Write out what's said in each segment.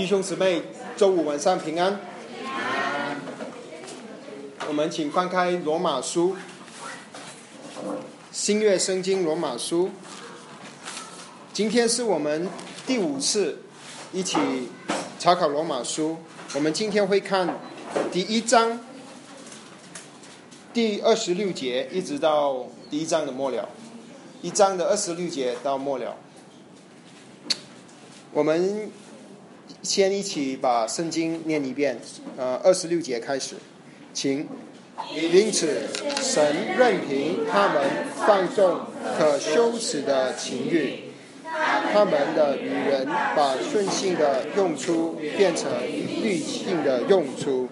弟兄姊妹，周五晚上平安。我们请翻开罗马书，新月圣经罗马书。今天是我们第五次一起查考罗马书。我们今天会看第一章第二十六节，一直到第一章的末了。一章的二十六节到末了。我们先一起把圣经念一遍，呃，二十六节开始，请。因此，神任凭他们放纵可羞耻的情欲，他们的女人把顺性的用处变成律性的用处，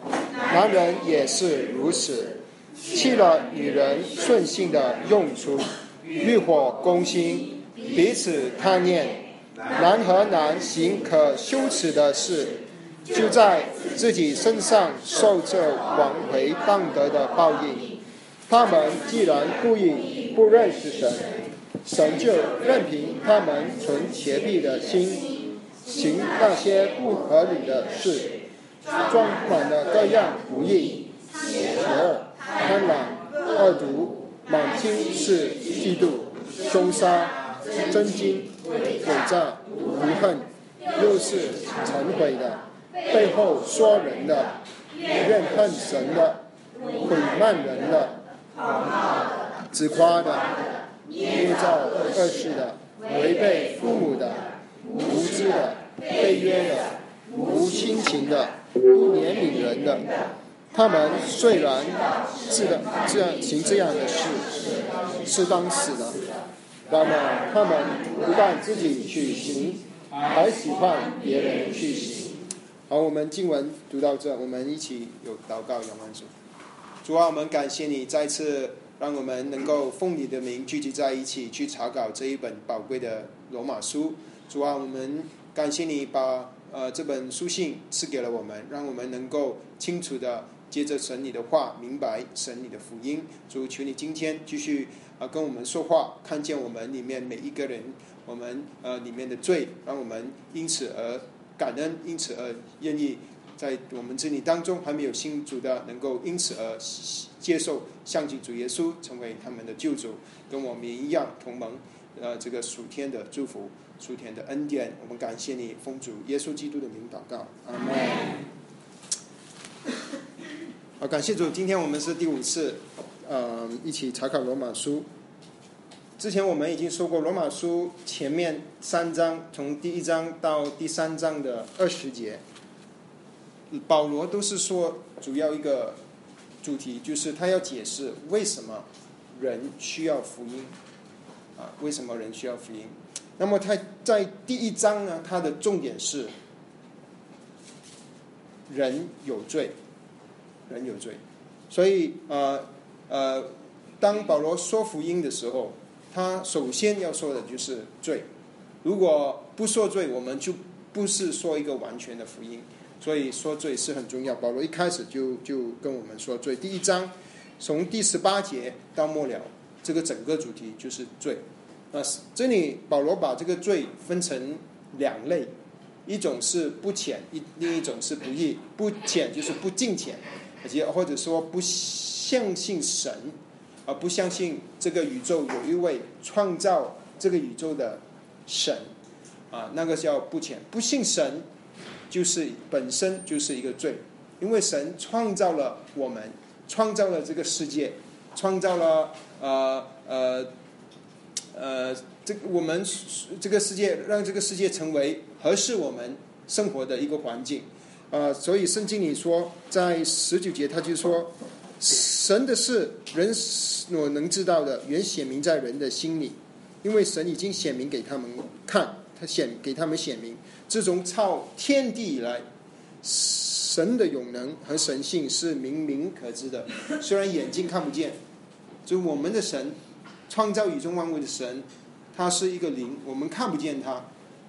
男人也是如此，弃了女人顺性的用处，欲火攻心，彼此贪念。男和男行可羞耻的事，就在自己身上受这往回荡得的报应。他们既然故意不认识神，神就任凭他们存邪僻的心，行那些不合理的事，装满了各样不义、邪恶、贪婪、恶毒、满心是嫉妒、凶杀、真经。诡诈、无恨，又是成毁的，背后说人的，怨恨神的，毁慢人的，自夸的，捏造恶事的，违背父母的，无知的，被约的，无亲情的，不怜悯人的，他们虽然是的这样行这样的事，是当死的。那么他们不但自己去行，还喜欢别人去行。好，我们经文读到这，我们一起有祷告，仰望主。主啊，我们感谢你再次让我们能够奉你的名聚集在一起，去查考这一本宝贵的罗马书。主啊，我们感谢你把呃这本书信赐给了我们，让我们能够清楚的接着神你的话，明白神你的福音。主，求你今天继续。啊，跟我们说话，看见我们里面每一个人，我们呃里面的罪，让我们因此而感恩，因此而愿意在我们这里当中还没有信主的，能够因此而接受相信主耶稣，成为他们的救主，跟我们一样同盟，呃，这个属天的祝福，属天的恩典，我们感谢你，奉主耶稣基督的名祷告，阿门。好，感谢主，今天我们是第五次。呃，一起查考罗马书。之前我们已经说过，罗马书前面三章，从第一章到第三章的二十节，保罗都是说主要一个主题，就是他要解释为什么人需要福音啊？为什么人需要福音？那么他在第一章呢，他的重点是人有罪，人有罪，所以呃。呃，当保罗说福音的时候，他首先要说的就是罪。如果不说罪，我们就不是说一个完全的福音。所以说罪是很重要。保罗一开始就就跟我们说罪。第一章从第十八节到末了，这个整个主题就是罪。那这里保罗把这个罪分成两类，一种是不浅，一另一种是不义。不浅就是不敬浅，而且或者说不。相信神，而不相信这个宇宙有一位创造这个宇宙的神，啊，那个叫不浅。不信神，就是本身就是一个罪，因为神创造了我们，创造了这个世界，创造了呃呃呃，这我们这个世界让这个世界成为合适我们生活的一个环境，啊，所以圣经里说，在十九节他就说。神的事，人所能知道的，原显明在人的心里，因为神已经显明给他们看，他显给他们显明。自从造天地以来，神的永能和神性是明明可知的，虽然眼睛看不见。就我们的神，创造宇宙万物的神，他是一个灵，我们看不见他。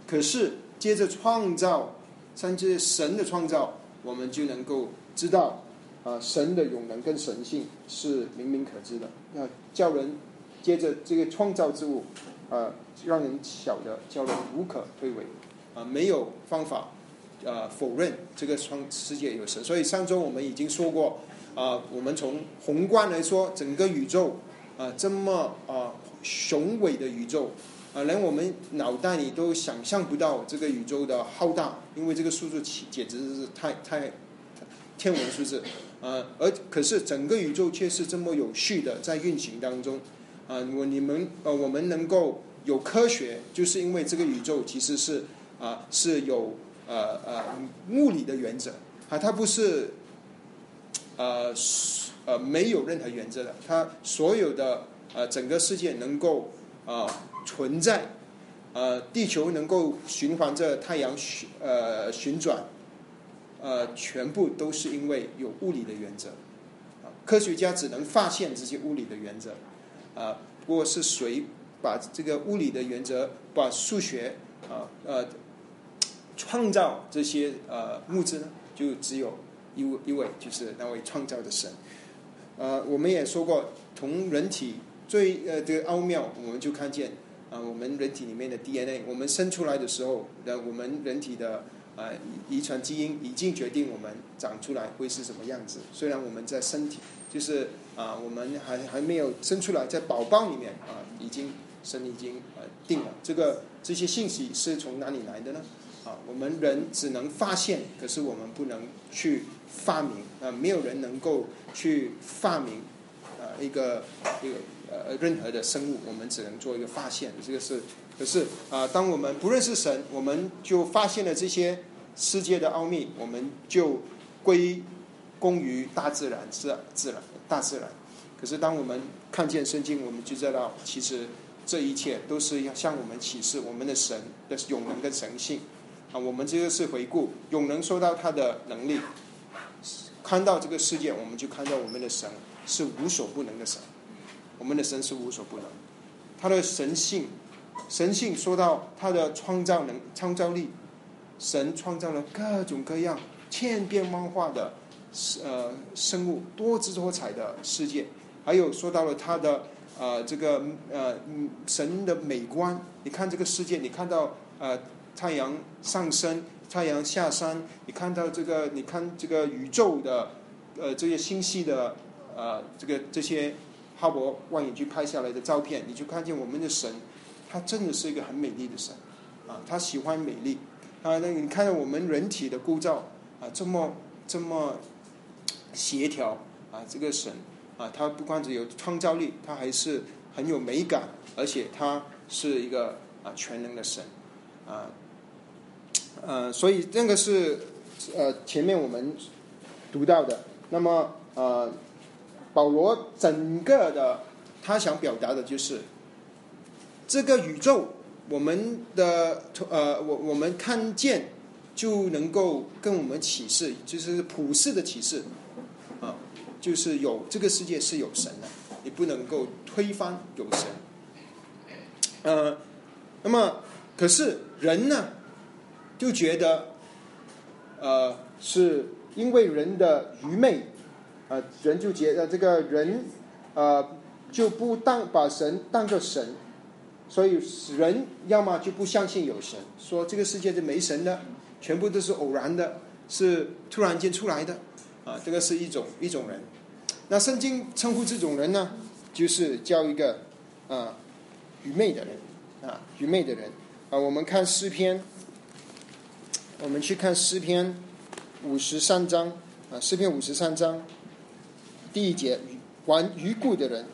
可是接着创造，甚至神的创造，我们就能够知道。啊，神的永能跟神性是明明可知的。那叫人接着这个创造之物，啊，让人晓得，叫人无可推诿。啊，没有方法呃否认这个创世界有神。所以上周我们已经说过，啊，我们从宏观来说，整个宇宙啊这么啊雄伟的宇宙啊，连我们脑袋里都想象不到这个宇宙的浩大，因为这个数字简直是太太天文数字啊。而可是整个宇宙却是这么有序的在运行当中啊。我你们呃，我们能够。有科学，就是因为这个宇宙其实是啊是有呃呃物理的原则啊，它不是呃呃没有任何原则的，它所有的呃整个世界能够啊存在，呃地球能够循环着太阳旋呃旋转，呃全部都是因为有物理的原则，科学家只能发现这些物理的原则啊，不过是谁？把这个物理的原则，把数学啊呃创造这些呃物质呢，就只有一位一位，就是那位创造的神。呃，我们也说过，从人体最呃的奥妙，我们就看见啊，我们人体里面的 DNA，我们生出来的时候，那我们人体的啊遗传基因已经决定我们长出来会是什么样子。虽然我们在身体，就是啊，我们还还没有生出来，在宝宝里面啊，已经。神已经呃定了，这个这些信息是从哪里来的呢？啊，我们人只能发现，可是我们不能去发明啊，没有人能够去发明啊一个一个呃任何的生物，我们只能做一个发现。这个是，可是啊，当我们不认识神，我们就发现了这些世界的奥秘，我们就归功于大自然，是自然大自然。可是当我们看见圣经，我们就知道其实。这一切都是要向我们启示我们的神的永能跟神性啊！我们这个是回顾永能说到他的能力，看到这个世界，我们就看到我们的神是无所不能的神。我们的神是无所不能，他的神性，神性说到他的创造能创造力，神创造了各种各样千变万化的呃生物，多姿多彩的世界，还有说到了他的。呃，这个呃，神的美观，你看这个世界，你看到呃太阳上升，太阳下山，你看到这个，你看这个宇宙的呃这些星系的呃这个这些哈勃望远镜拍下来的照片，你就看见我们的神，他真的是一个很美丽的神啊，他喜欢美丽啊。那你看到我们人体的构造啊，这么这么协调啊，这个神。啊，他不光只有创造力，他还是很有美感，而且他是一个啊全能的神，啊，呃，所以这个是呃前面我们读到的。那么呃，保罗整个的他想表达的就是这个宇宙，我们的呃我我们看见就能够跟我们启示，就是普世的启示。啊就是有这个世界是有神的，你不能够推翻有神。呃，那么可是人呢，就觉得，呃，是因为人的愚昧，啊，人就觉得这个人，呃，就不当把神当作神，所以人要么就不相信有神，说这个世界是没神的，全部都是偶然的，是突然间出来的。啊，这个是一种一种人，那圣经称呼这种人呢，就是叫一个啊愚昧的人啊愚昧的人啊。我们看诗篇，我们去看诗篇五十三章啊，诗篇五十三章第一节，玩愚故的人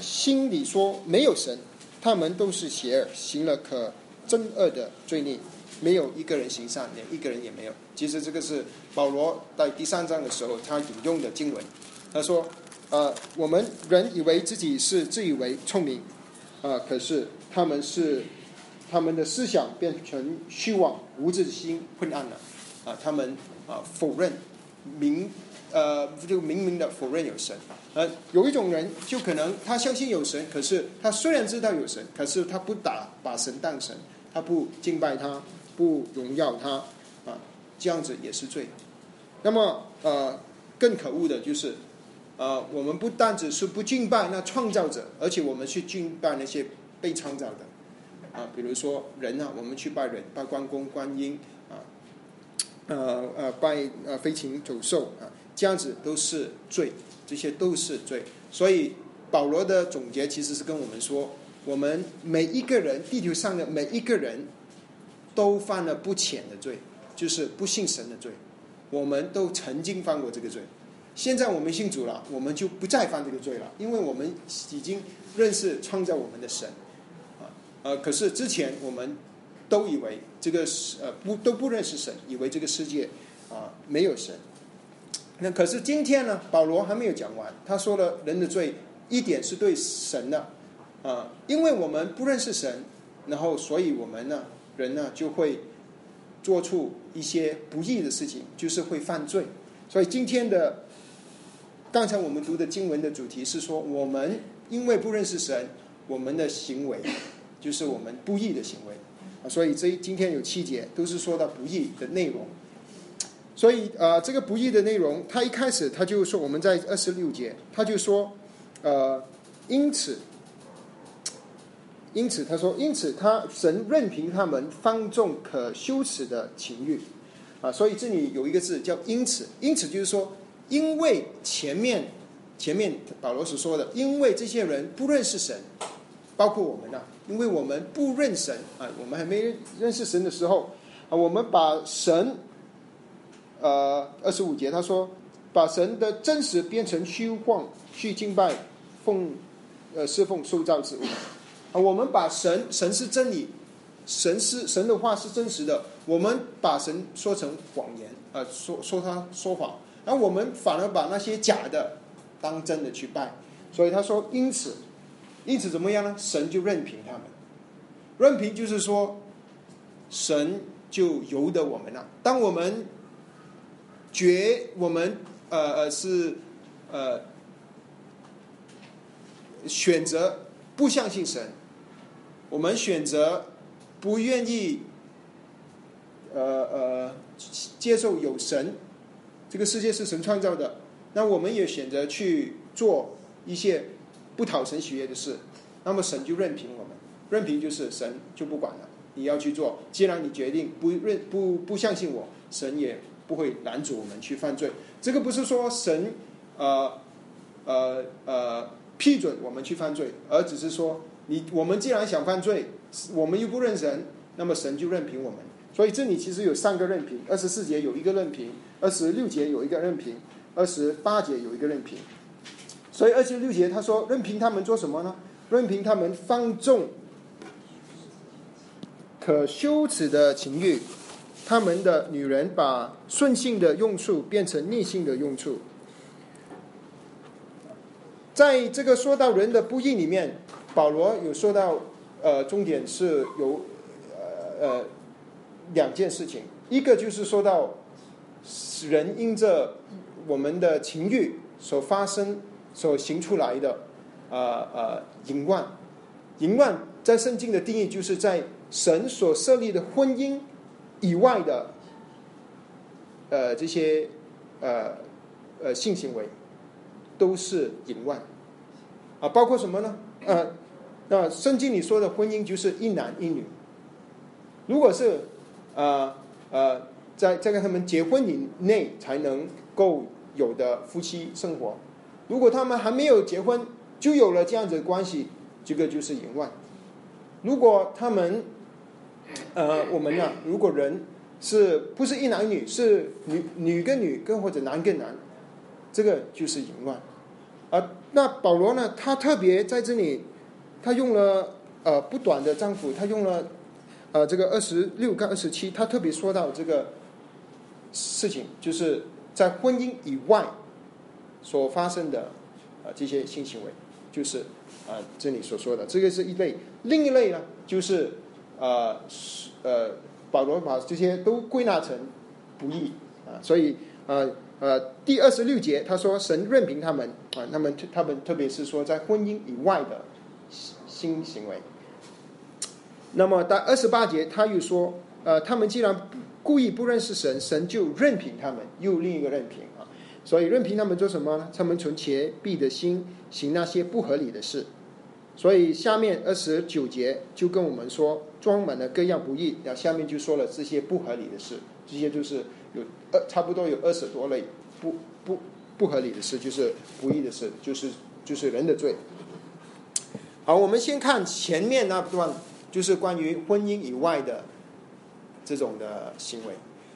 心里说没有神，他们都是邪恶，行了可憎恶的罪孽。没有一个人行善，连一个人也没有。其实这个是保罗在第三章的时候他引用的经文。他说：“呃，我们人以为自己是自以为聪明，啊，可是他们是他们的思想变成虚妄，无知心昏暗了。啊，他们啊否认明呃就明明的否认有神。呃，有一种人就可能他相信有神，可是他虽然知道有神，可是他不打把神当神，他不敬拜他。”不荣耀他啊，这样子也是罪。那么呃，更可恶的就是，呃，我们不单只是不敬拜那创造者，而且我们去敬拜那些被创造的啊，比如说人啊，我们去拜人，拜关公、观音啊，呃呃拜呃飞禽走兽啊，这样子都是罪，这些都是罪。所以保罗的总结其实是跟我们说，我们每一个人，地球上的每一个人都犯了不浅的罪，就是不信神的罪。我们都曾经犯过这个罪，现在我们信主了，我们就不再犯这个罪了，因为我们已经认识创造我们的神啊呃，可是之前我们都以为这个是呃不都不认识神，以为这个世界啊没有神。那可是今天呢，保罗还没有讲完，他说了人的罪一点是对神的啊，因为我们不认识神，然后所以我们呢人呢就会。做出一些不义的事情，就是会犯罪。所以今天的刚才我们读的经文的主题是说，我们因为不认识神，我们的行为就是我们不义的行为啊。所以这今天有七节都是说到不义的内容。所以呃，这个不义的内容，他一开始他就说，我们在二十六节他就说，呃，因此。因此，他说：“因此，他神任凭他们放纵可羞耻的情欲，啊，所以这里有一个字叫‘因此’。因此就是说，因为前面前面保罗所说的，因为这些人不认识神，包括我们呐，因为我们不认神啊，我们还没认识神的时候啊，我们把神，呃，二十五节他说，把神的真实变成虚幻，去敬拜奉呃侍奉受造之物。”啊，我们把神神是真理，神是神的话是真实的，我们把神说成谎言，啊，说说他说谎，然后我们反而把那些假的当真的去拜，所以他说，因此，因此怎么样呢？神就任凭他们，任凭就是说，神就由得我们了。当我们觉我们呃呃是呃选择不相信神。我们选择不愿意，呃呃，接受有神，这个世界是神创造的，那我们也选择去做一些不讨神喜悦的事，那么神就任凭我们，任凭就是神就不管了，你要去做，既然你决定不认不不相信我，神也不会拦阻我们去犯罪。这个不是说神呃呃呃批准我们去犯罪，而只是说。你我们既然想犯罪，我们又不认神，那么神就任凭我们。所以这里其实有三个任凭：二十四节有一个任凭，二十六节有一个任凭，二十八节有一个任凭。所以二十六节他说任凭他们做什么呢？任凭他们放纵可羞耻的情欲，他们的女人把顺性的用处变成逆性的用处。在这个说到人的不义里面。保罗有说到，呃，重点是有，呃呃，两件事情，一个就是说到，人因着我们的情欲所发生、所行出来的，呃呃，淫乱，淫乱在圣经的定义就是在神所设立的婚姻以外的，呃，这些呃呃性行为都是淫乱，啊，包括什么呢？呃，那圣经里说的婚姻就是一男一女。如果是呃呃，在在跟他们结婚以内才能够有的夫妻生活，如果他们还没有结婚就有了这样子的关系，这个就是淫乱。如果他们呃，我们呢，如果人是不是一男一女，是女女跟女跟或者男跟男，这个就是淫乱。啊，那保罗呢？他特别在这里，他用了呃不短的丈夫，他用了呃这个二十六跟二十七，他特别说到这个事情，就是在婚姻以外所发生的啊这些性行为，就是啊这里所说的，这个是一类。另一类呢，就是呃呃保罗把这些都归纳成不义啊，所以呃。呃，第二十六节他说神任凭他们啊，他们他们特别是说在婚姻以外的新行为。那么到二十八节他又说，呃，他们既然故意不认识神，神就任凭他们，又另一个任凭啊。所以任凭他们做什么呢？他们从前必的心行那些不合理的事。所以下面二十九节就跟我们说，装满了各样不义。那下面就说了这些不合理的事，这些就是有二差不多有二十多类不不不合理的事，就是不义的事，就是就是人的罪。好，我们先看前面那段，就是关于婚姻以外的这种的行为。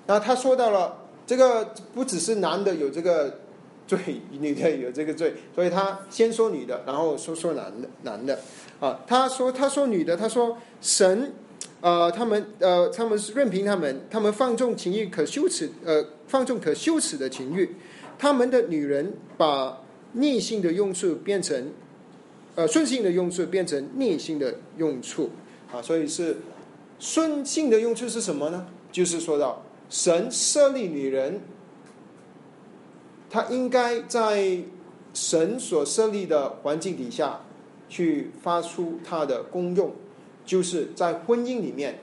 那他说到了这个不只是男的有这个。罪女的有这个罪，所以他先说女的，然后说说男的男的啊。他说他说女的，他说神呃他们呃他们是任凭他们，他们放纵情欲可羞耻呃放纵可羞耻的情欲，他们的女人把逆性的用处变成呃顺性的用处变成逆性的用处啊，所以是顺性的用处是什么呢？就是说到神设立女人。他应该在神所设立的环境底下，去发出他的功用，就是在婚姻里面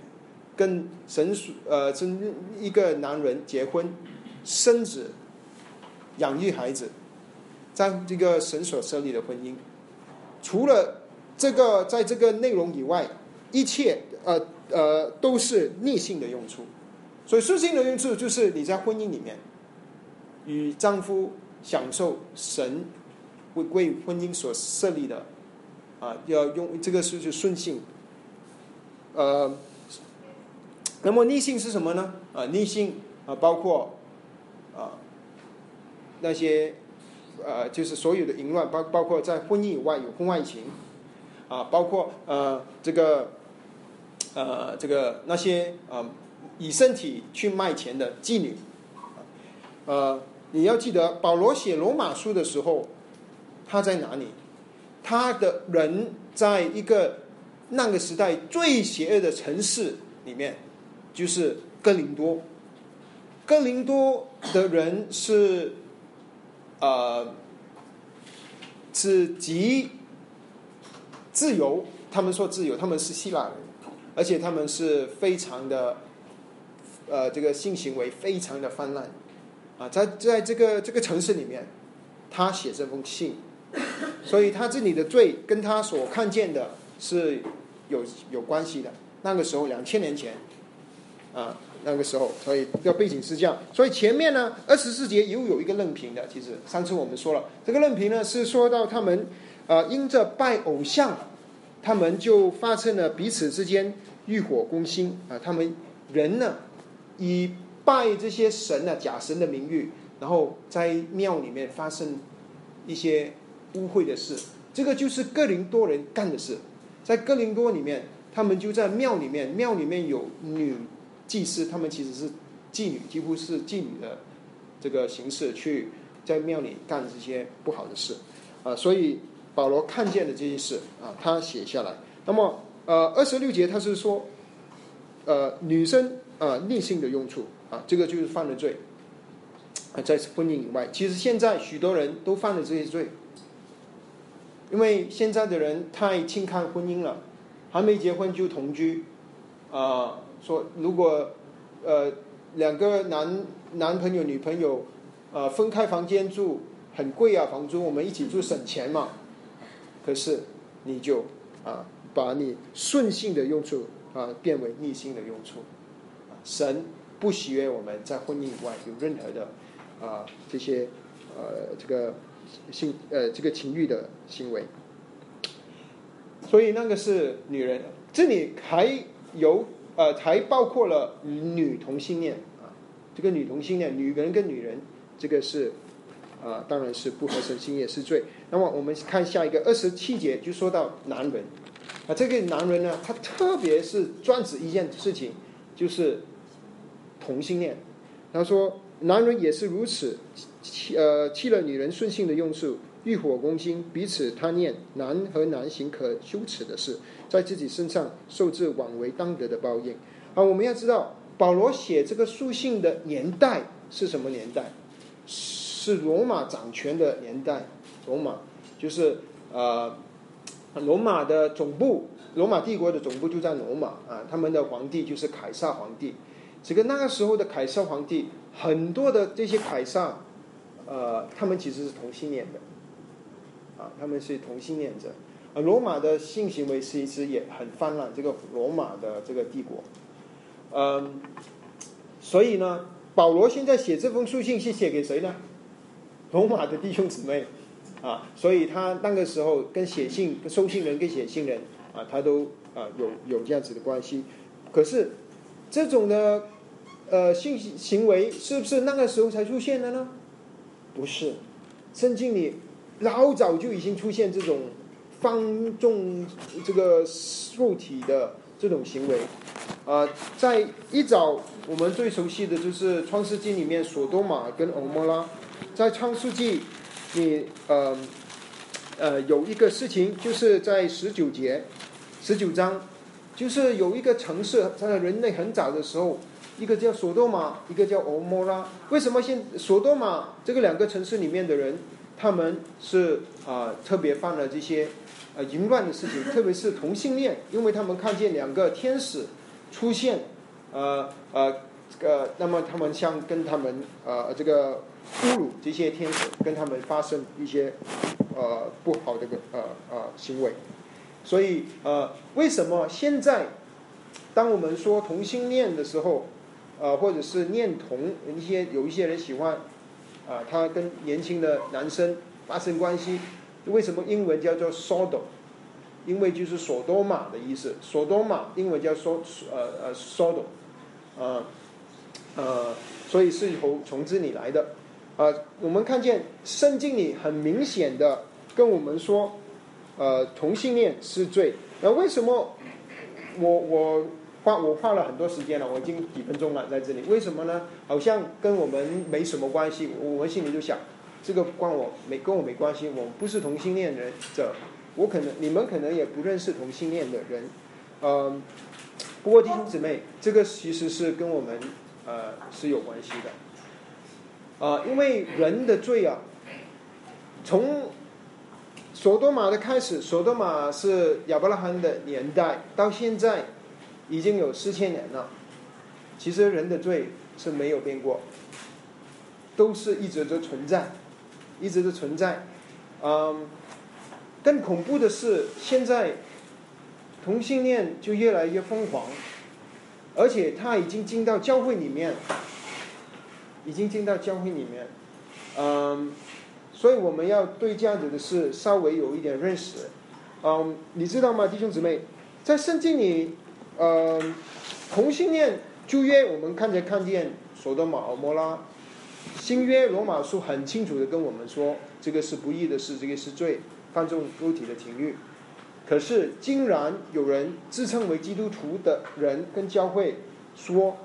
跟神属呃跟一个男人结婚、生子、养育孩子，在这个神所设立的婚姻，除了这个在这个内容以外，一切呃呃都是逆性的用处，所以顺性的用处就是你在婚姻里面。与丈夫享受神为为婚姻所设立的啊，要用这个是就顺性。呃，那么逆性是什么呢？啊，逆性啊，包括啊那些呃，就是所有的淫乱，包包括在婚姻以外有婚外情啊，包括呃这个呃这个那些啊以身体去卖钱的妓女，呃。你要记得，保罗写罗马书的时候，他在哪里？他的人在一个那个时代最邪恶的城市里面，就是哥林多。哥林多的人是，呃，是极自由。他们说自由，他们是希腊人，而且他们是非常的，呃，这个性行为非常的泛滥。啊，在在这个这个城市里面，他写这封信，所以他这里的罪跟他所看见的是有有关系的。那个时候两千年前，啊，那个时候，所以要背景是这样。所以前面呢，二十四节又有一个任凭的。其实上次我们说了，这个任凭呢是说到他们啊，因着拜偶像，他们就发生了彼此之间欲火攻心啊。他们人呢以。拜这些神啊，假神的名誉，然后在庙里面发生一些污秽的事，这个就是哥林多人干的事。在哥林多里面，他们就在庙里面，庙里面有女祭司，他们其实是妓女，几乎是妓女的这个形式去在庙里干这些不好的事啊。所以保罗看见的这些事啊，他写下来。那么呃，二十六节他是说，呃，女生啊逆性的用处。啊，这个就是犯了罪。啊，在婚姻以外，其实现在许多人都犯了这些罪，因为现在的人太轻看婚姻了，还没结婚就同居，啊，说如果呃两个男男朋友女朋友呃分开房间住很贵啊，房租我们一起住省钱嘛，可是你就啊把你顺性的用处啊变为逆性的用处，神。不喜悦我们在婚姻以外有任何的啊这些呃这个性呃这个情欲的行为，所以那个是女人，这里还有呃还包括了女同性恋啊，这个女同性恋女人跟女人这个是啊当然是不合神心也是罪。那么我们看下一个二十七节就说到男人啊这个男人呢他特别是专指一件事情就是。同性恋，他说：“男人也是如此，弃呃弃了女人顺性的用处，欲火攻心，彼此贪念，男和男行可羞耻的事，在自己身上受至枉为当得的报应。”啊，我们要知道，保罗写这个书信的年代是什么年代？是罗马掌权的年代。罗马就是呃，罗马的总部，罗马帝国的总部就在罗马啊，他们的皇帝就是凯撒皇帝。这个那个时候的凯撒皇帝，很多的这些凯撒，呃，他们其实是同性恋的，啊，他们是同性恋者。呃，罗马的性行为其实也很泛滥，这个罗马的这个帝国，嗯，所以呢，保罗现在写这封书信是写给谁呢？罗马的弟兄姊妹啊，所以他那个时候跟写信、收信人跟写信人啊，他都啊有有这样子的关系。可是这种的呃性行为是不是那个时候才出现的呢？不是，圣经里老早就已经出现这种放纵这个肉体的这种行为。啊，在一早我们最熟悉的就是创世纪里面索多玛跟欧摩拉。在创世纪，你呃呃有一个事情，就是在十九节、十九章，就是有一个城市，在人类很早的时候，一个叫索多玛，一个叫欧摩拉。为什么现索多玛这个两个城市里面的人，他们是啊特别犯了这些呃淫乱的事情，特别是同性恋，因为他们看见两个天使出现，呃呃呃，那么他们像跟他们呃这个。侮辱这些天使，跟他们发生一些呃不好的个呃呃行为，所以呃为什么现在当我们说同性恋的时候，呃或者是恋童一些有一些人喜欢啊，他跟年轻的男生发生关系，为什么英文叫做 sodo 因为就是索多玛的意思，索多玛英文叫 So 呃呃 Sodom，呃呃所以是从从这里来的。呃，我们看见圣经里很明显的跟我们说，呃，同性恋是罪。那为什么我我花我花了很多时间了？我已经几分钟了在这里。为什么呢？好像跟我们没什么关系。我们心里就想，这个关我没跟我没关系。我们不是同性恋人者，我可能你们可能也不认识同性恋的人。嗯，不过弟兄姊妹，这个其实是跟我们呃是有关系的。啊，因为人的罪啊，从索多玛的开始，索多玛是亚伯拉罕的年代，到现在已经有四千年了。其实人的罪是没有变过，都是一直都存在，一直都存在。嗯，更恐怖的是，现在同性恋就越来越疯狂，而且他已经进到教会里面。已经进到教会里面，嗯，所以我们要对这样子的事稍微有一点认识，嗯，你知道吗，弟兄姊妹，在圣经里，嗯，同性恋旧约我们看见看见索多玛、俄摩拉，新约罗马书很清楚的跟我们说，这个是不义的事，这个是罪，犯众肉体的情欲，可是竟然有人自称为基督徒的人跟教会说，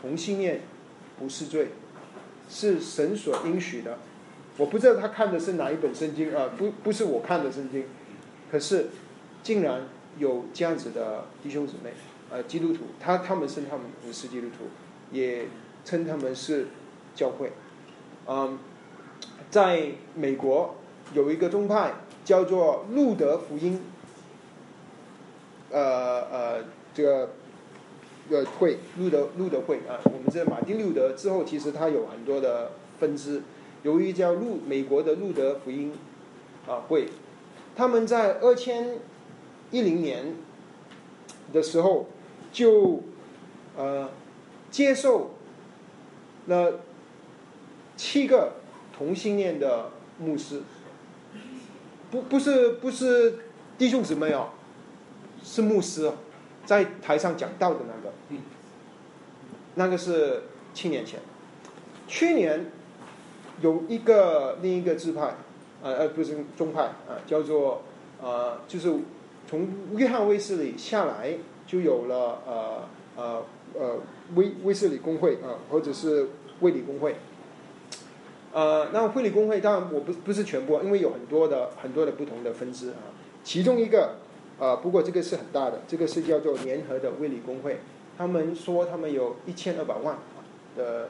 同性恋不是罪。是神所应许的，我不知道他看的是哪一本圣经啊？不，不是我看的圣经，可是竟然有这样子的弟兄姊妹，呃，基督徒，他他们称他们不是基督徒，也称他们是教会。嗯，在美国有一个宗派叫做路德福音，呃呃，这个。个会路德路德会啊，我们这马丁路德之后，其实他有很多的分支。由于叫路美国的路德福音啊会，他们在二千一零年的时候就呃接受了七个同性恋的牧师，不不是不是弟兄姊妹哦，是牧师。在台上讲道的那个，那个是七年前。去年有一个另一个支派，呃呃，不是宗派啊，叫做呃，就是从约翰卫斯理下来，就有了呃呃呃威威士理公会啊，或者是卫理公会。呃，那卫理公会当然我不不是全部，因为有很多的很多的不同的分支啊，其中一个。啊，不过这个是很大的，这个是叫做联合的卫理公会，他们说他们有一千二百万的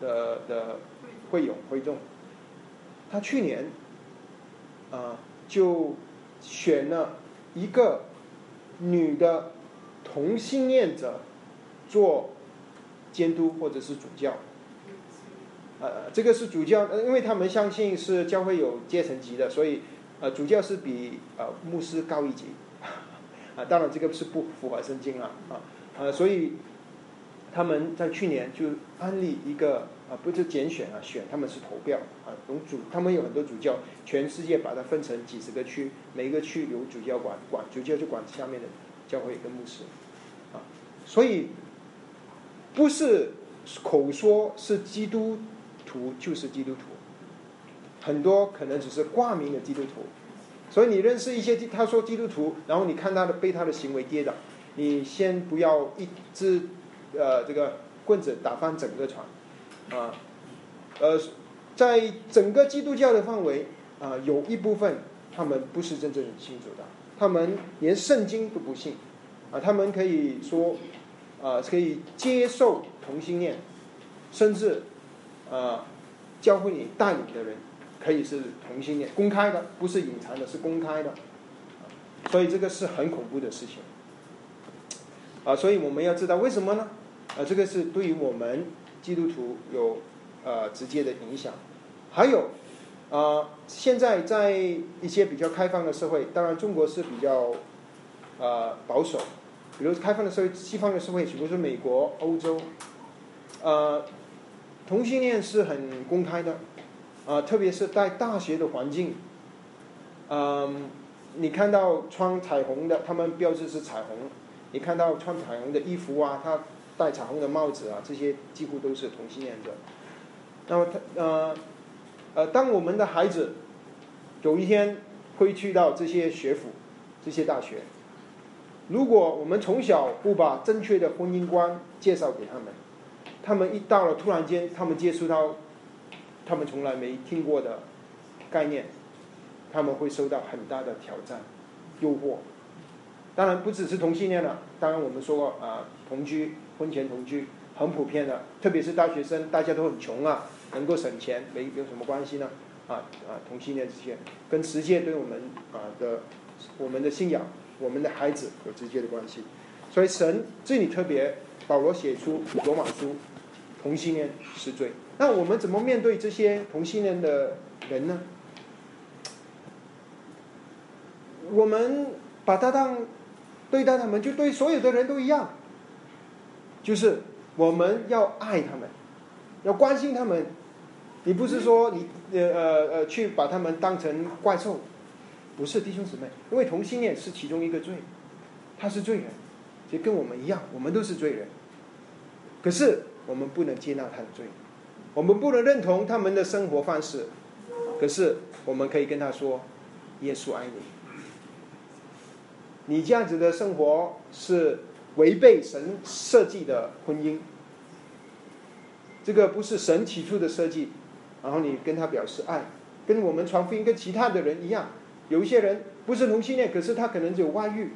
的的会友会众，他去年啊就选了一个女的同性恋者做监督或者是主教，呃，这个是主教，因为他们相信是教会有阶层级的，所以。呃，主教是比呃牧师高一级，啊，当然这个是不符合圣经了，啊，呃，所以他们在去年就安利一个啊，不是拣选啊，选他们是投票啊，从主他们有很多主教，全世界把它分成几十个区，每个区由主教管管，主教就管下面的教会跟牧师，啊，所以不是口说是基督徒就是基督徒。很多可能只是挂名的基督徒，所以你认识一些他说基督徒，然后你看他的被他的行为跌倒，你先不要一直呃这个棍子打翻整个船，啊，呃，在整个基督教的范围啊，有一部分他们不是真正信主的，他们连圣经都不信，啊，他们可以说啊可以接受同性恋，甚至啊教会里带领的人。可以是同性恋，公开的，不是隐藏的，是公开的，所以这个是很恐怖的事情，啊，所以我们要知道为什么呢？啊，这个是对于我们基督徒有呃直接的影响。还有啊，现在在一些比较开放的社会，当然中国是比较呃保守，比如开放的社会，西方的社会，比如说美国、欧洲，呃，同性恋是很公开的。啊，特别是在大学的环境，嗯，你看到穿彩虹的，他们标志是彩虹；你看到穿彩虹的衣服啊，他戴彩虹的帽子啊，这些几乎都是同性恋者。那么他呃呃，当我们的孩子有一天会去到这些学府、这些大学，如果我们从小不把正确的婚姻观介绍给他们，他们一到了突然间，他们接触到。他们从来没听过的概念，他们会受到很大的挑战、诱惑。当然不只是同性恋了，当然我们说过啊，同居、婚前同居很普遍的，特别是大学生，大家都很穷啊，能够省钱，没有什么关系呢？啊啊，同性恋这些跟世界对我们啊的我们的信仰、我们的孩子有直接的关系。所以神这里特别保罗写出罗马书，同性恋是罪。那我们怎么面对这些同性恋的人呢？我们把他当对待他们，就对所有的人都一样，就是我们要爱他们，要关心他们。你不是说你呃呃呃去把他们当成怪兽，不是弟兄姊妹，因为同性恋是其中一个罪，他是罪人，就跟我们一样，我们都是罪人。可是我们不能接纳他的罪。我们不能认同他们的生活方式，可是我们可以跟他说：“耶稣爱你。”你这样子的生活是违背神设计的婚姻，这个不是神起初的设计。然后你跟他表示爱，跟我们传福音跟其他的人一样。有一些人不是同性恋，可是他可能有外遇，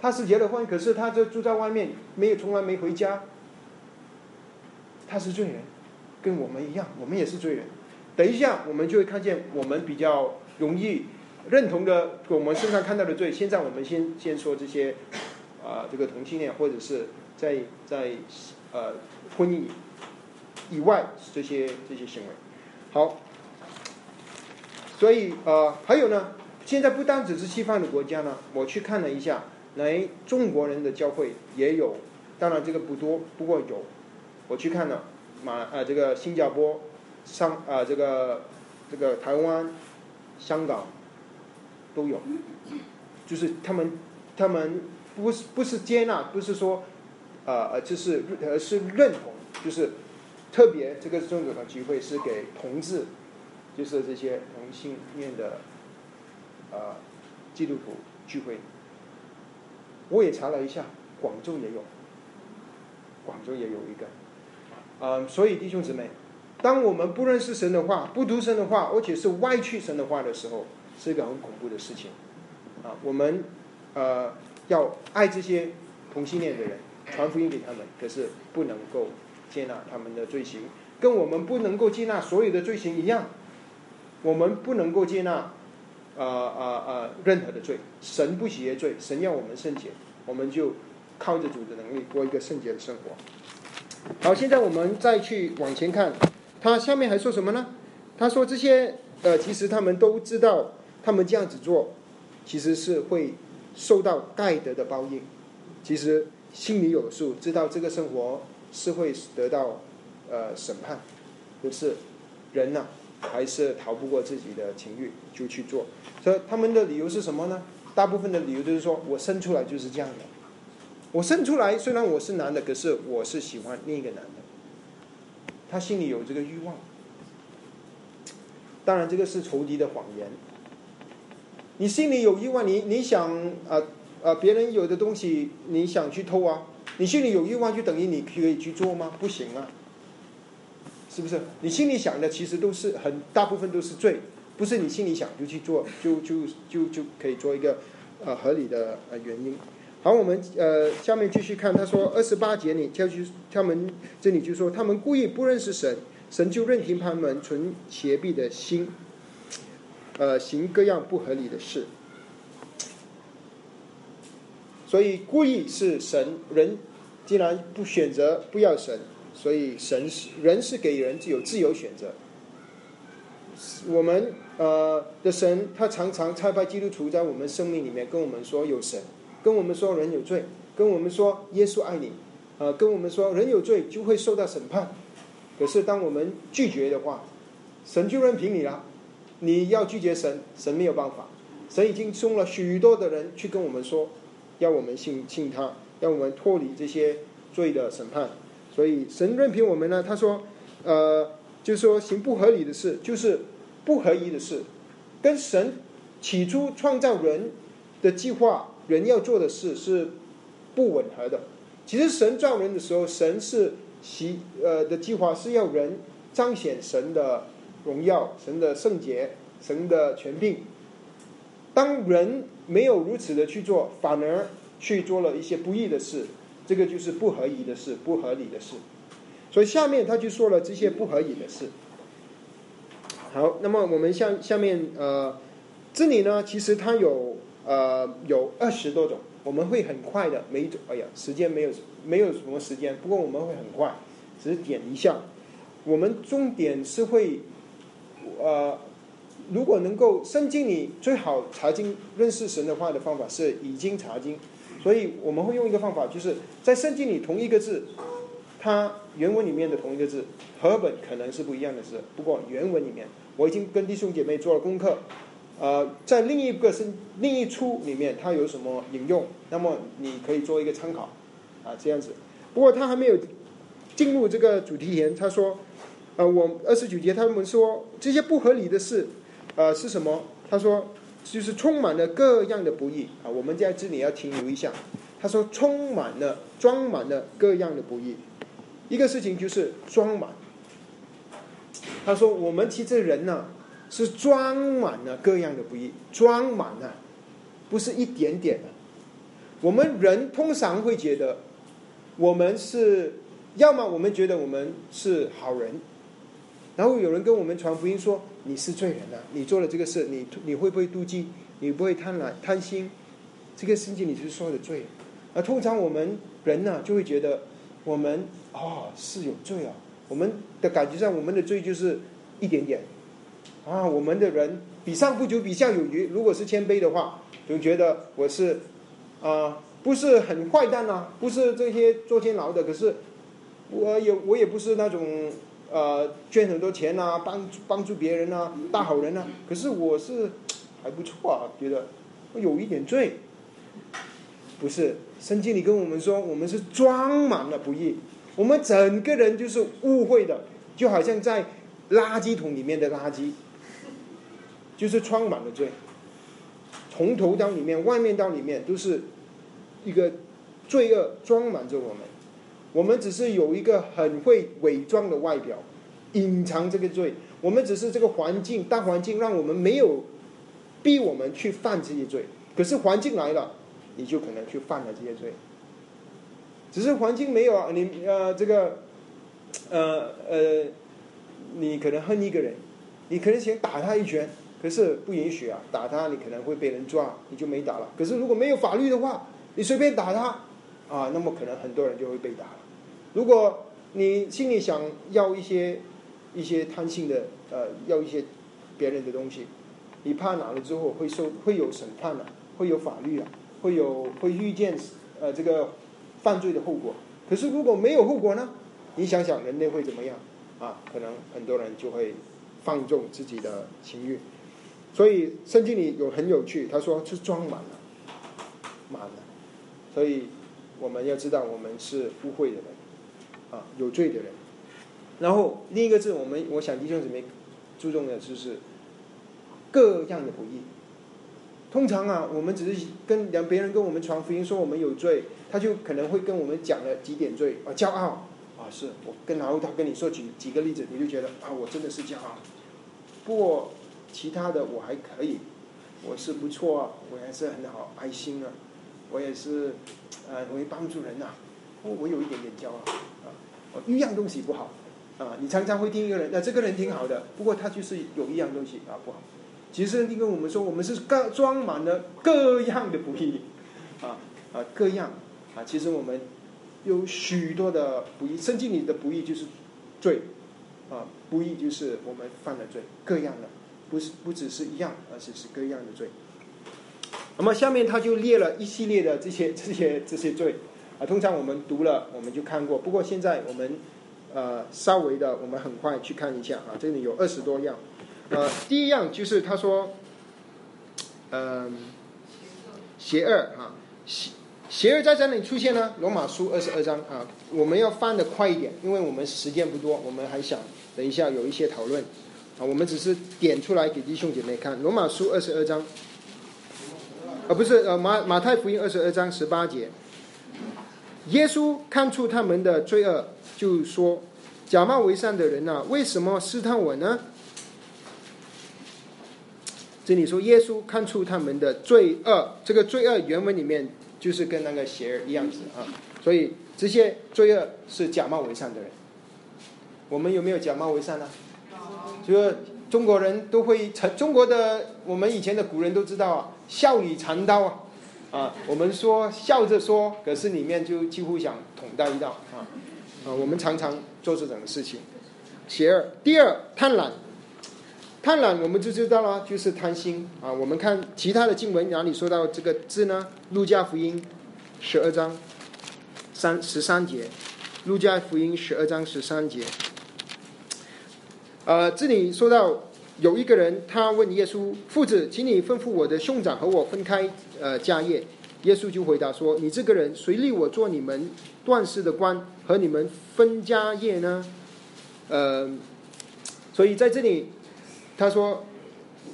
他是结了婚，可是他就住在外面，没有从来没回家，他是罪人。跟我们一样，我们也是罪人。等一下，我们就会看见我们比较容易认同的，我们身上看到的罪。现在我们先先说这些，啊，这个同性恋或者是在在呃婚姻以外这些这些行为。好，所以呃还有呢，现在不单只是西方的国家呢，我去看了一下，来中国人的教会也有，当然这个不多，不过有，我去看了。马呃，这个新加坡、上啊，这个这个台湾、香港都有，就是他们他们不是不是接纳，不是说呃呃，就是呃是认同，就是特别这个中国的聚会是给同志，就是这些同性恋的呃基督徒聚会。我也查了一下，广州也有，广州也有一个。嗯，所以弟兄姊妹，当我们不认识神的话，不读神的话，而且是歪曲神的话的时候，是一个很恐怖的事情。啊，我们呃要爱这些同性恋的人，传福音给他们，可是不能够接纳他们的罪行，跟我们不能够接纳所有的罪行一样。我们不能够接纳呃呃呃任何的罪，神不喜悦罪，神要我们圣洁，我们就靠着主的能力过一个圣洁的生活。好，现在我们再去往前看，他下面还说什么呢？他说这些呃，其实他们都知道他们这样子做，其实是会受到盖德的报应。其实心里有数，知道这个生活是会得到呃审判，可是人呢，还是逃不过自己的情欲，就去做。所以他们的理由是什么呢？大部分的理由就是说我生出来就是这样的。我生出来虽然我是男的，可是我是喜欢另一个男的。他心里有这个欲望。当然，这个是仇敌的谎言。你心里有欲望，你你想啊啊，别人有的东西你想去偷啊？你心里有欲望，就等于你可以去做吗？不行啊，是不是？你心里想的其实都是很大部分都是罪，不是你心里想就去做，就就就就可以做一个呃合理的呃原因。好，我们呃下面继续看，他说二十八节里，就他们这里就说他们故意不认识神。神就任凭他们存邪僻的心，呃，行各样不合理的事。所以故意是神人，既然不选择不要神，所以神是人是给人有自由选择。我们呃的神，他常常差派基督徒在我们生命里面跟我们说有神，跟我们说人有罪，跟我们说耶稣爱你，呃，跟我们说人有罪就会受到审判。可是，当我们拒绝的话，神就任凭你了。你要拒绝神，神没有办法。神已经送了许多的人去跟我们说，要我们信信他，要我们脱离这些罪的审判。所以，神任凭我们呢？他说，呃，就是说行不合理的事，就是不合宜的事，跟神起初创造人的计划，人要做的事是不吻合的。其实，神造人的时候，神是。其呃的计划是要人彰显神的荣耀、神的圣洁、神的权柄。当人没有如此的去做，反而去做了一些不义的事，这个就是不合宜的事、不合理的事。所以下面他就说了这些不合理的事。好，那么我们下下面呃，这里呢，其实它有呃有二十多种。我们会很快的，每一种，哎呀，时间没有，没有什么时间。不过我们会很快，只是点一下。我们重点是会，呃，如果能够圣经里最好查经认识神的话的方法是已经查经，所以我们会用一个方法，就是在圣经里同一个字，它原文里面的同一个字，和本可能是不一样的字。不过原文里面，我已经跟弟兄姐妹做了功课。呃，在另一个是另一出里面，它有什么引用？那么你可以做一个参考，啊，这样子。不过他还没有进入这个主题前，他说，呃，我二十九节他们说这些不合理的事，呃，是什么？他说就是充满了各样的不义啊。我们在这里要停留一下。他说充满了装满了各样的不义。一个事情就是装满。他说我们其实人呢。是装满了各样的不义，装满了，不是一点点的。我们人通常会觉得，我们是要么我们觉得我们是好人，然后有人跟我们传福音说你是罪人啊，你做了这个事，你你会不会妒忌？你不会贪婪贪心？这个事情你是说的罪。而通常我们人呢就会觉得我们啊是有罪啊，我们的感觉上我们的罪就是一点点。啊，我们的人比上不足，比下有余。如果是谦卑的话，就觉得我是啊，不是很坏蛋呐，不是这些坐监牢的。可是我也我也不是那种呃捐很多钱呐，帮帮助别人呐，大好人呐。可是我是 还不错啊，觉得有一点罪。不是圣经里跟我们说，我们是装满了不义，我们整个人就是误会的，就好像在垃圾桶里面的垃圾。就是装满了罪，从头到里面，外面到里面，都是一个罪恶装满着我们。我们只是有一个很会伪装的外表，隐藏这个罪。我们只是这个环境大环境让我们没有逼我们去犯这些罪，可是环境来了，你就可能去犯了这些罪。只是环境没有啊，你呃这个呃呃，你可能恨一个人，你可能想打他一拳。可是不允许啊！打他，你可能会被人抓，你就没打了。可是如果没有法律的话，你随便打他，啊，那么可能很多人就会被打了。如果你心里想要一些一些贪心的，呃，要一些别人的东西，你怕拿了之后会受会有审判的，会有法律啊，会有会遇见呃这个犯罪的后果。可是如果没有后果呢？你想想人类会怎么样啊？可能很多人就会放纵自己的情欲。所以圣经里有很有趣，他说是装满了，满了。所以我们要知道，我们是污秽的人啊，有罪的人。然后另一个字，我们我想弟兄姊妹注重的就是各样的不义。通常啊，我们只是跟两别人跟我们传福音说我们有罪，他就可能会跟我们讲了几点罪啊，骄傲啊，是我跟然后他跟你说几几个例子，你就觉得啊，我真的是骄傲。不过其他的我还可以，我是不错啊，我还是很好，爱心啊，我也是呃，我会帮助人呐，我我有一点点骄傲，一样东西不好。啊，你常常会听一个人，那这个人挺好的，不过他就是有一样东西啊不好。其实圣经跟我们说，我们是各装满了各样的不义，啊啊各样啊，其实我们有许多的不义。圣经里的不义就是罪，啊不义就是我们犯了罪，各样的，不是不只是一样，而且是各样的罪。那么下面他就列了一系列的这些这些这些罪，通常我们读了我们就看过，不过现在我们。呃，稍微的，我们很快去看一下啊，这里有二十多样。呃，第一样就是他说，嗯，邪恶啊，邪邪恶在这里出现呢，罗马书二十二章啊，我们要翻的快一点，因为我们时间不多，我们还想等一下有一些讨论啊，我们只是点出来给弟兄姐妹看，罗马书二十二章，啊不是呃马马太福音二十二章十八节。耶稣看出他们的罪恶，就说：“假冒为善的人呐，为什么试探我呢？”这里说耶稣看出他们的罪恶，这个罪恶原文里面就是跟那个邪儿一样子啊。所以这些罪恶是假冒为善的人。我们有没有假冒为善呢？就是中国人都会，中国的我们以前的古人都知道啊，笑里藏刀啊。啊，我们说笑着说，可是里面就几乎想捅他一刀啊！啊，我们常常做这种事情。邪二，第二贪婪，贪婪我们就知道了，就是贪心啊。我们看其他的经文哪里说到这个字呢？路加福音十二章三十三节，路加福音十二章十三节。呃，这里说到。有一个人，他问耶稣：“父子，请你吩咐我的兄长和我分开，呃，家业。”耶稣就回答说：“你这个人，谁立我做你们断事的官，和你们分家业呢？”呃，所以在这里，他说：“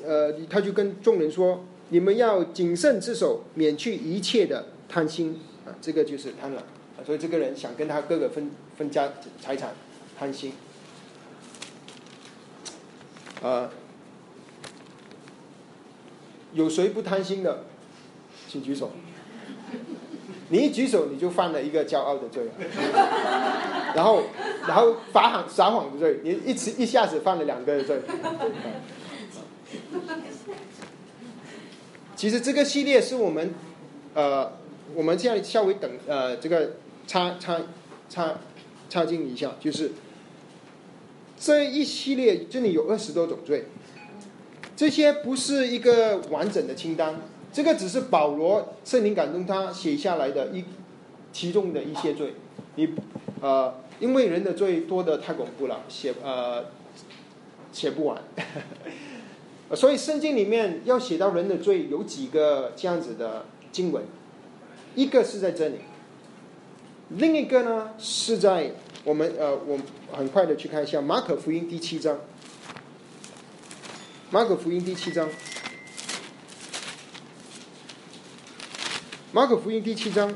呃，他就跟众人说，你们要谨慎自守，免去一切的贪心啊，这个就是贪婪。所以这个人想跟他哥哥分分家财产，贪心。”啊，有谁不贪心的，请举手。你一举手，你就犯了一个骄傲的罪，然后，然后撒谎撒谎的罪，你一次一下子犯了两个罪。其实这个系列是我们，呃，我们现在稍微等呃这个插插插插进一下，就是。这一系列这里有二十多种罪，这些不是一个完整的清单，这个只是保罗圣灵感动他写下来的一其中的一些罪。你呃，因为人的罪多的太恐怖了，写呃写不完，所以圣经里面要写到人的罪有几个这样子的经文，一个是在这里，另一个呢是在。我们呃，我很快的去看一下马可福音第七章。马可福音第七章，马可福音第七章，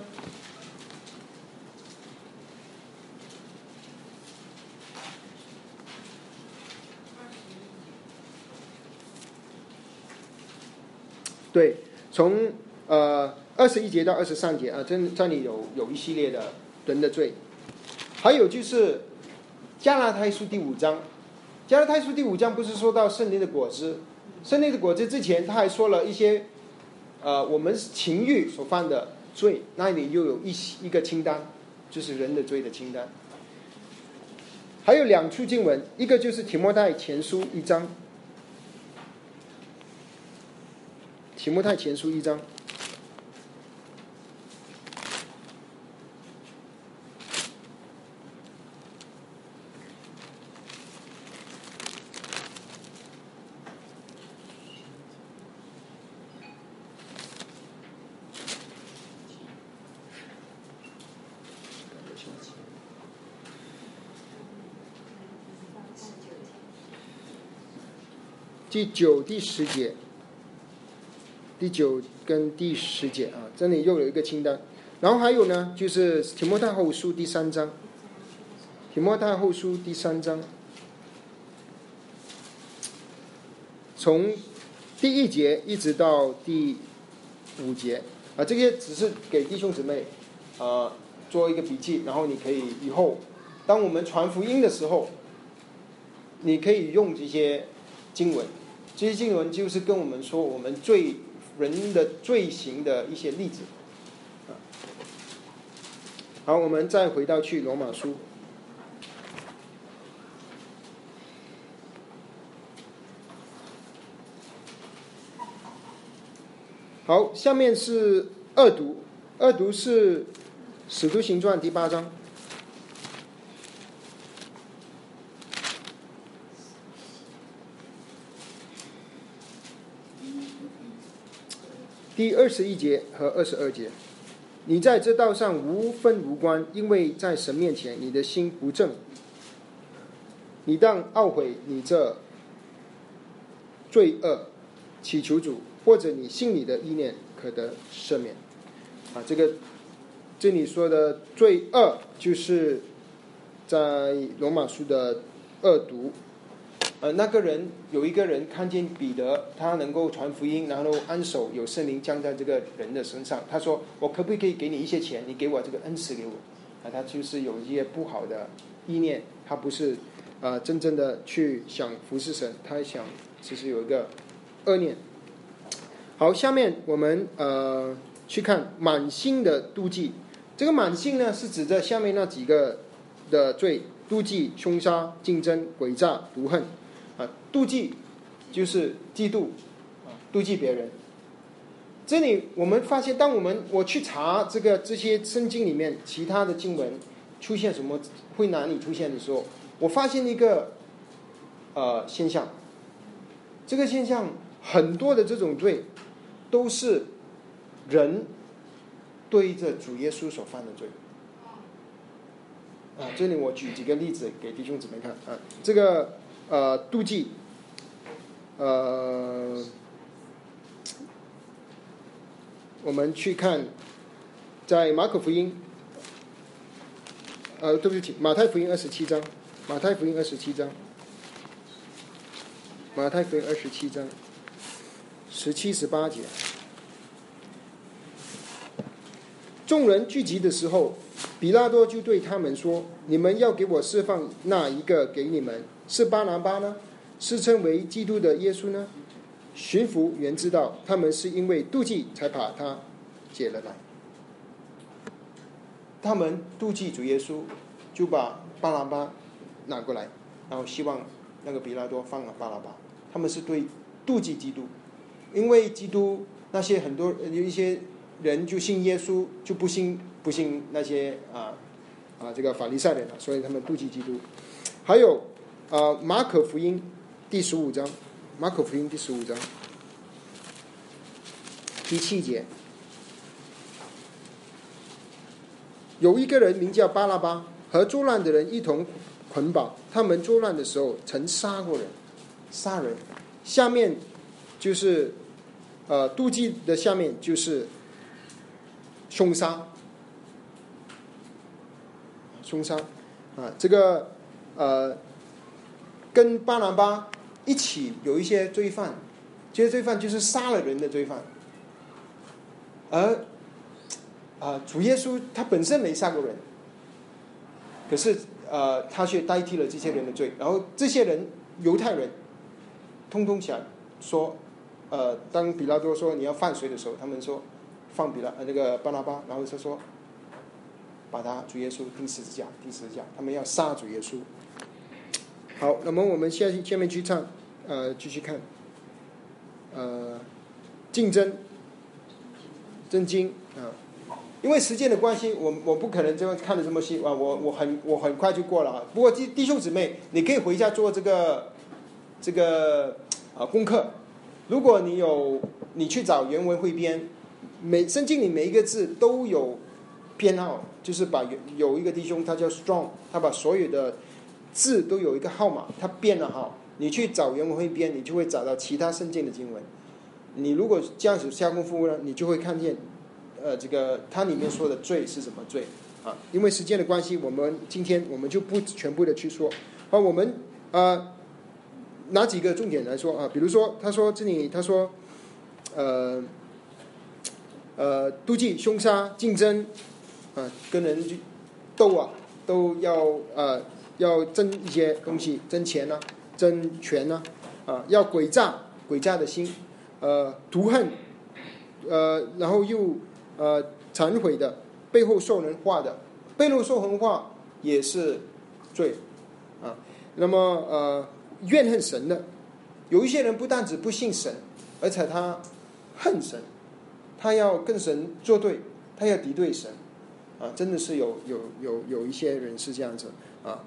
对，从呃二十一节到二十三节啊，这这里有有一系列的人的罪。还有就是《加拉太书》第五章，《加拉太书》第五章不是说到圣灵的果子，圣灵的果子之前他还说了一些，呃，我们情欲所犯的罪，那里又有一一个清单，就是人的罪的清单。还有两处经文，一个就是《提摩太前书》一章，《提摩太前书一章。第九、第十节，第九跟第十节啊，这里又有一个清单。然后还有呢，就是提摩太后书第三章，提摩太后书第三章，从第一节一直到第五节啊，这些只是给弟兄姊妹啊做一个笔记，然后你可以以后当我们传福音的时候，你可以用这些经文。这些经文就是跟我们说我们罪人的罪行的一些例子。好，我们再回到去罗马书。好，下面是二读，二读是《使徒行传》第八章。第二十一节和二十二节，你在这道上无分无关，因为在神面前你的心不正。你当懊悔你这罪恶，祈求主，或者你心里的意念可得赦免。啊，这个这里说的罪恶，就是在罗马书的恶毒。呃，那个人有一个人看见彼得，他能够传福音，然后安守有圣灵降在这个人的身上。他说：“我可不可以给你一些钱？你给我这个恩赐给我。”啊，他就是有一些不好的意念，他不是啊真正的去想服侍神，他想其实有一个恶念。好，下面我们呃去看满心的妒忌。这个满心呢，是指着下面那几个的罪：妒忌、凶杀、竞争、诡诈、毒恨。啊，妒忌就是嫉妒，啊，妒忌别人。这里我们发现，当我们我去查这个这些圣经里面其他的经文出现什么会哪里出现的时候，我发现一个呃现象，这个现象很多的这种罪都是人对着主耶稣所犯的罪。啊，这里我举几个例子给弟兄姊妹看啊，这个。呃，妒忌，呃，我们去看，在马可福音，呃，对不起，马太福音二十七章，马太福音二十七章，马太福音二十七章，十七十八节，众人聚集的时候，比拉多就对他们说：“你们要给我释放那一个给你们。”是巴拿巴呢？是称为基督的耶稣呢？巡抚原知道他们是因为妒忌才把他解了来。他们妒忌主耶稣，就把巴拿巴拿过来，然后希望那个比拉多放了巴拿巴。他们是对妒忌基督，因为基督那些很多有一些人就信耶稣，就不信不信那些啊啊这个法利赛人了，所以他们妒忌基督。还有。啊，马可福音第十五章，马可福音第十五章第七节，有一个人名叫巴拉巴，和作乱的人一同捆绑。他们作乱的时候，曾杀过人，杀人。下面就是呃，妒忌的下面就是凶杀，凶杀啊，这个呃。跟巴拿巴一起有一些罪犯，这些罪犯就是杀了人的罪犯，而啊主耶稣他本身没杀过人，可是呃他却代替了这些人的罪，然后这些人犹太人通通起来说，呃当比拉多说你要放谁的时候，他们说放比拉呃那个巴拿巴，然后他说把他主耶稣钉十字架，钉十字架，他们要杀主耶稣。好，那么我们下去下面去唱，呃，继续看，呃，竞争，真经啊。因为时间的关系，我我不可能这么看的这么细啊，我我很我很快就过了啊。不过弟弟兄姊妹，你可以回家做这个这个啊功课。如果你有你去找原文汇编，每圣经里每一个字都有编号，就是把有有一个弟兄他叫 Strong，他把所有的字都有一个号码，它变了哈。你去找原文汇编，你就会找到其他圣经的经文。你如果这样子下功夫呢，你就会看见。呃，这个它里面说的罪是什么罪啊？因为时间的关系，我们今天我们就不全部的去说。好，我们呃拿几个重点来说啊，比如说他说这里他说呃呃妒忌、凶杀、竞争啊，跟人斗啊，都要呃要争一些东西，争钱呢，争权呢啊，要诡诈、诡诈的心，呃，图恨，呃，然后又。呃，忏悔的背后说人话的，背后说人话也是罪啊。那么呃，怨恨神的，有一些人不但只不信神，而且他恨神，他要跟神作对，他要敌对神啊。真的是有有有有一些人是这样子啊。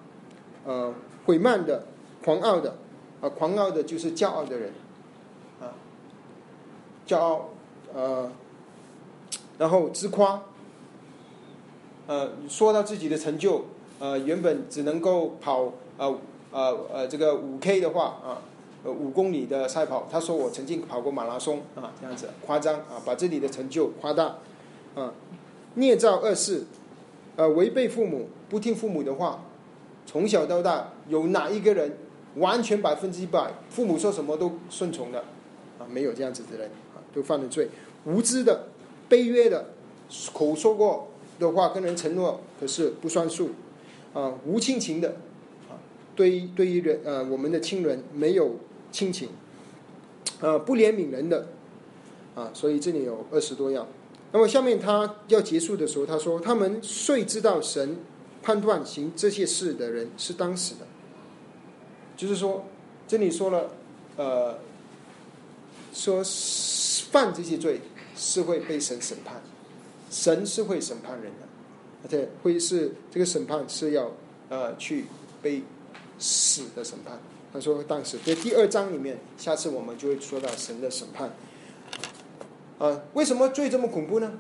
呃，毁慢的，狂傲的啊，狂傲的就是骄傲的人啊，骄傲呃。然后自夸，呃，说到自己的成就，呃，原本只能够跑呃呃呃这个五 K 的话啊，五公里的赛跑，他说我曾经跑过马拉松啊，这样子夸张啊，把自己的成就夸大啊，捏造恶事，呃，违背父母，不听父母的话，从小到大有哪一个人完全百分之一百父母说什么都顺从的啊？没有这样子的人啊，都犯了罪，无知的。背约的口说过的话跟人承诺，可是不算数啊！无亲情的啊，对于对于人呃我们的亲人没有亲情，呃不怜悯人的啊，所以这里有二十多样。那么下面他要结束的时候，他说：“他们遂知道神判断行这些事的人是当时的，就是说这里说了呃说犯这些罪。”是会被神审判，神是会审判人的，而且会是这个审判是要呃去被死的审判。他说当时在第二章里面，下次我们就会说到神的审判。啊，为什么罪这么恐怖呢？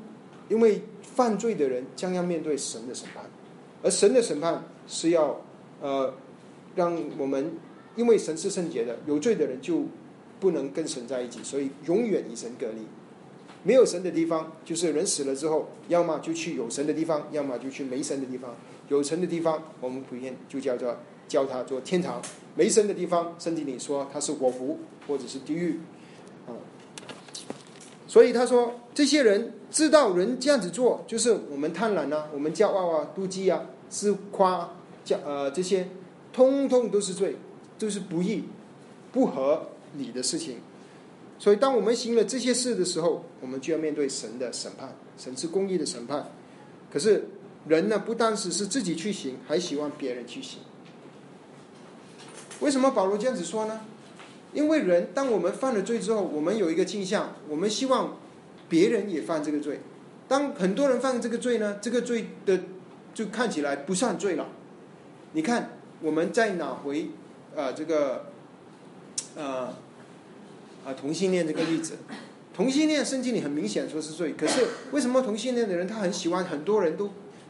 因为犯罪的人将要面对神的审判，而神的审判是要呃让我们，因为神是圣洁的，有罪的人就不能跟神在一起，所以永远与神隔离。没有神的地方，就是人死了之后，要么就去有神的地方，要么就去没神的地方。有神的地方，我们普遍就叫做叫它做天堂；没神的地方，圣经里说它是火湖或者是地狱。所以他说，这些人知道人这样子做，就是我们贪婪啊，我们骄傲啊，妒忌啊，自夸，叫呃这些，通通都是罪，都是不义、不合理的事情。所以，当我们行了这些事的时候，我们就要面对神的审判，神是公义的审判。可是人呢，不单只是自己去行，还希望别人去行。为什么保罗这样子说呢？因为人，当我们犯了罪之后，我们有一个倾向，我们希望别人也犯这个罪。当很多人犯这个罪呢，这个罪的就看起来不算罪了。你看，我们再拿回啊这个啊。啊，同性恋这个例子，同性恋圣经里很明显说是罪，可是为什么同性恋的人他很喜欢很多人都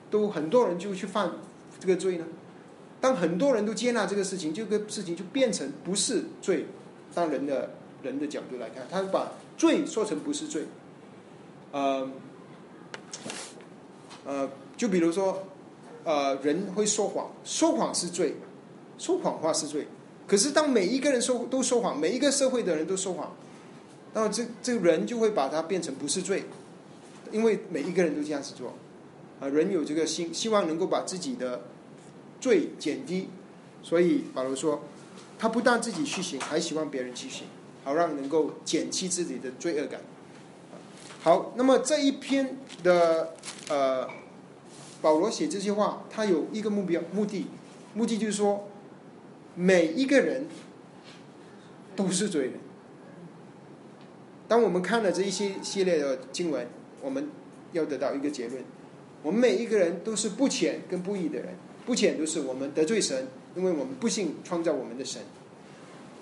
都很多人就去犯这个罪呢？当很多人都接纳这个事情，这个事情就变成不是罪。当人的人的角度来看，他把罪说成不是罪。呃呃，就比如说，呃，人会说谎，说谎是罪，说谎话是罪。可是，当每一个人说都说谎，每一个社会的人都说谎，那么这这个人就会把它变成不是罪，因为每一个人都这样子做，啊，人有这个心，希望能够把自己的罪减低，所以保罗说，他不但自己去行，还希望别人去行，好让能够减轻自己的罪恶感。好，那么这一篇的呃，保罗写这些话，他有一个目标目的，目的就是说。每一个人都是罪人，当我们看了这一些系列的经文，我们要得到一个结论：我们每一个人都是不浅跟不义的人。不浅就是我们得罪神，因为我们不信创造我们的神。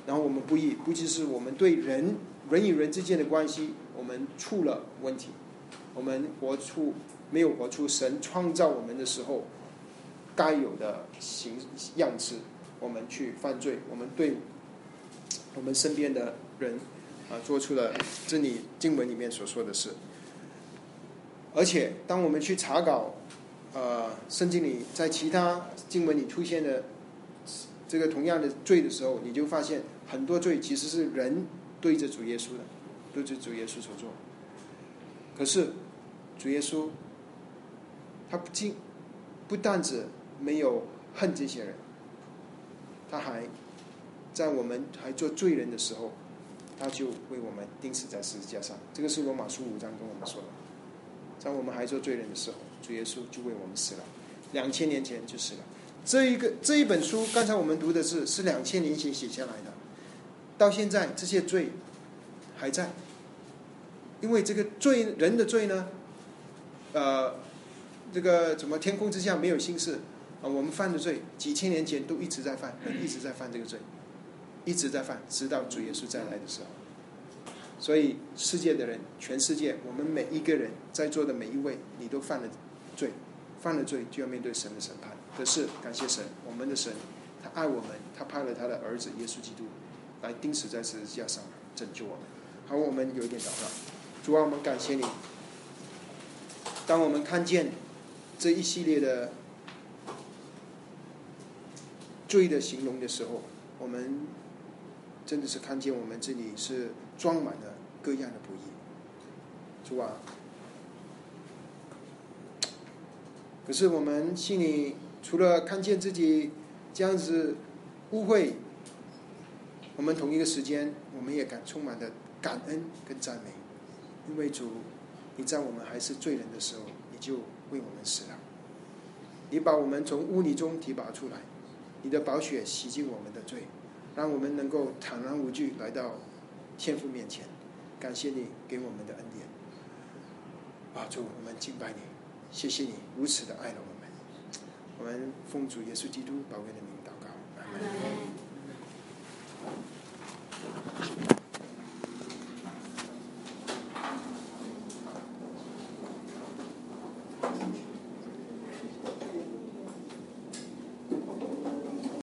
然后我们不义，不就是我们对人人与人之间的关系，我们出了问题，我们活出没有活出神创造我们的时候该有的形样子，我们去犯罪，我们对我们身边的人啊做出了这里经文里面所说的事。而且当我们去查稿，呃，圣经里在其他经文里出现的这个同样的罪的时候，你就发现。很多罪其实是人对着主耶稣的，对着主耶稣所做。可是主耶稣他不仅不但只没有恨这些人，他还在我们还做罪人的时候，他就为我们钉死在十字架上。这个是罗马书五章跟我们说的，在我们还做罪人的时候，主耶稣就为我们死了，两千年前就死了。这一个这一本书，刚才我们读的是是两千年前写下来的。到现在，这些罪还在，因为这个罪人的罪呢，呃，这个怎么天空之下没有心事啊？我们犯的罪，几千年前都一直在犯，一直在犯这个罪，一直在犯，直到主耶稣再来的时候。所以，世界的人，全世界，我们每一个人在座的每一位，你都犯了罪，犯了罪就要面对神的审判。可是，感谢神，我们的神，他爱我们，他派了他的儿子耶稣基督。来钉死在十字架上拯救我们。好，我们有一点祷告。主啊，我们感谢你。当我们看见这一系列的罪的形容的时候，我们真的是看见我们这里是装满了各样的不义。主啊，可是我们心里除了看见自己这样子污秽。我们同一个时间，我们也感充满了感恩跟赞美，因为主，你在我们还是罪人的时候，你就为我们死了，你把我们从污泥中提拔出来，你的宝血洗净我们的罪，让我们能够坦然无惧来到天父面前，感谢你给我们的恩典。啊，主，我们敬拜你，谢谢你如此的爱我，我们奉主耶稣基督，保惠的名祷告，阿门。